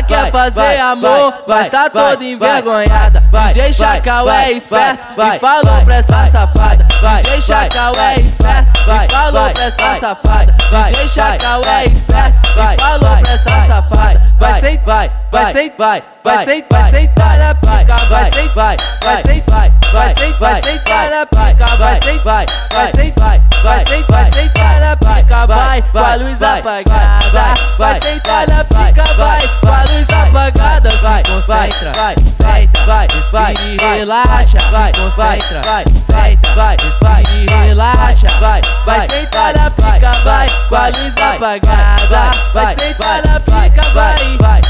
ela quer fazer amor, mas tá toda envergonhada. DJ Chacal é esperto e falou pra essa safada. DJ Chacal é esperto e falou pra essa safada. DJ Chacal é esperto e falou pra essa safada. Vai sentar, vai, vai sentar, vai sentar, vai sentar na pica, vai sentar, vai sentar, vai vai sentar na pica, vai sentar, vai sentar, vai sentar, vai sentar na pica, vai com a luz apagada, vai sentar na pica, vai com a luz apagada, se concentra, senta, respira e relaxa, se concentra, senta, respira e relaxa, vai sentar na pica, vai com a luz apagada, vai sentar na pica, vai, vai, vai,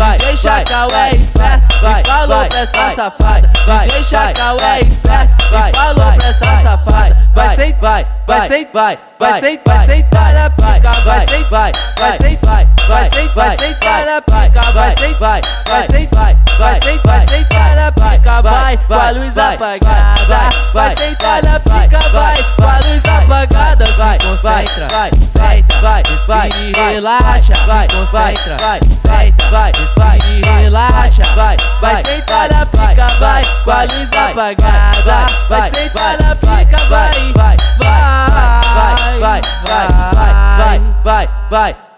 safada. DJ Chacal é esperto e falou pra essa safada. DJ Chacal é esperto e falou pra essa safada. Vai sentar, vai, vai sentar, vai sentar, vai sentar na pica, vai sentar, vai sentar, vai sentar, vai sentar na pica, vai sentar, vai sentar, vai sentar, vai sentar na pica, vai com a luz apagada, vai sentar na pica, vai com a luz apagada, se concentra, senta, respira e relaxa, se concentra, senta, respira e relaxa, vai sentar na pica, vai com a luz apagada, vai sentar na pica, vai, vai, vai, vai, vai, vai, vai, vai, vai, vai